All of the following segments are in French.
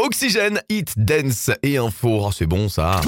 Oxygène, hit, dance et info. Oh, c'est bon ça.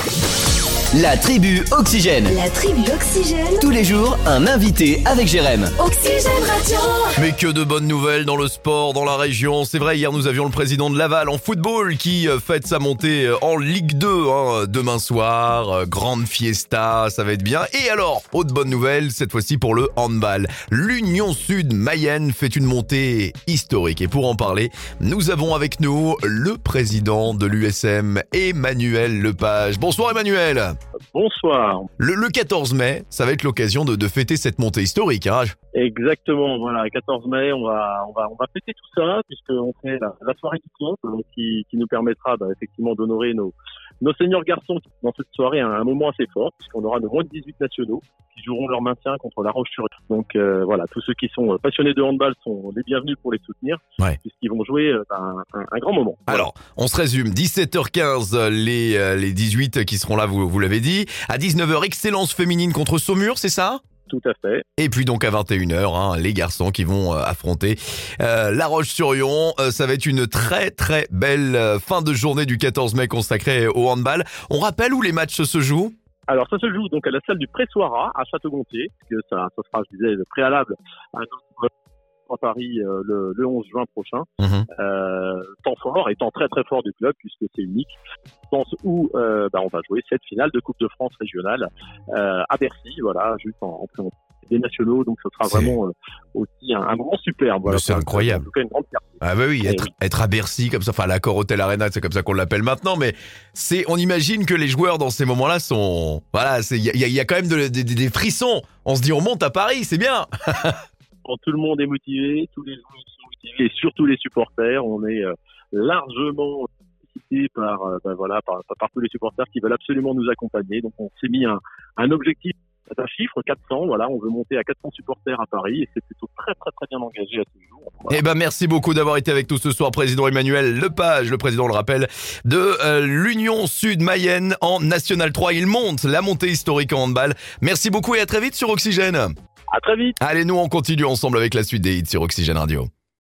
La tribu Oxygène. La tribu Oxygène. Tous les jours, un invité avec Jérém. Oxygène Radio. Mais que de bonnes nouvelles dans le sport, dans la région. C'est vrai, hier nous avions le président de Laval en football qui euh, fête sa montée euh, en Ligue 2 hein, demain soir. Euh, Grande fiesta, ça va être bien. Et alors, autre bonne nouvelle, cette fois-ci pour le handball. L'Union Sud Mayenne fait une montée historique. Et pour en parler, nous avons avec nous le président de l'USM, Emmanuel Lepage. Bonsoir Emmanuel. Bonsoir. Le, le 14 mai, ça va être l'occasion de, de fêter cette montée historique. Hein. Exactement. Voilà, 14 mai, on va, on va, on va fêter tout ça puisqu'on fait la, la soirée du club euh, qui, qui nous permettra bah, effectivement d'honorer nos, nos seniors garçons dans cette soirée un, un moment assez fort puisqu'on aura de moins de 18 nationaux qui joueront leur maintien contre La Roche-sur. Donc euh, voilà, tous ceux qui sont euh, passionnés de handball sont les bienvenus pour les soutenir Ouais. puisqu'ils vont jouer euh, un, un, un grand moment. Voilà. Alors, on se résume. 17h15, les, euh, les 18 qui seront là, vous, vous l'avez dit. À 19h, excellence féminine contre Saumur, c'est ça? Tout à fait. Et puis donc à 21h, hein, les garçons qui vont euh, affronter euh, La Roche-sur-Yon. Euh, ça va être une très très belle euh, fin de journée du 14 mai consacrée au handball. On rappelle où les matchs se jouent? Alors ça se joue donc à la salle du Pressoira à Château-Gontier, que ça, ça sera, je disais, le préalable à notre à Paris euh, le, le 11 juin prochain. Mhm. Euh, temps fort et temps très très fort du club puisque c'est unique. Dans ce où euh, bah, on va jouer cette finale de Coupe de France régionale euh, à Bercy, voilà, juste en, en présence des nationaux. Donc ce sera vraiment aussi un, un moment superbe. Voilà, c'est incroyable. En tout cas, une grande. Ah bah oui, être, oui. être à Bercy comme ça, enfin l'accord Hotel Arena, c'est comme ça qu'on l'appelle maintenant, mais c'est, on imagine que les joueurs dans ces moments-là sont, voilà, il y a, il y a quand même de- de- de- des frissons. On se dit, on monte à Paris, c'est bien. Quand tout le monde est motivé, tous les joueurs sont motivés et surtout les supporters. On est euh, largement sollicités par, euh, bah, voilà, par, tous les supporters qui veulent absolument nous accompagner. Donc on s'est mis un, un objectif, un chiffre 400. Voilà, on veut monter à 400 supporters à Paris et c'est plutôt très très très bien engagé à ce jour. Voilà. Eh ben merci beaucoup d'avoir été avec nous ce soir, président Emmanuel Lepage, le président, le rappelle, de euh, l'Union Sud Mayenne en National 3. Il monte la montée historique en handball. Merci beaucoup et à très vite sur Oxygène. À très vite. Allez, nous on continue ensemble avec la suite des hits sur Oxygène Radio.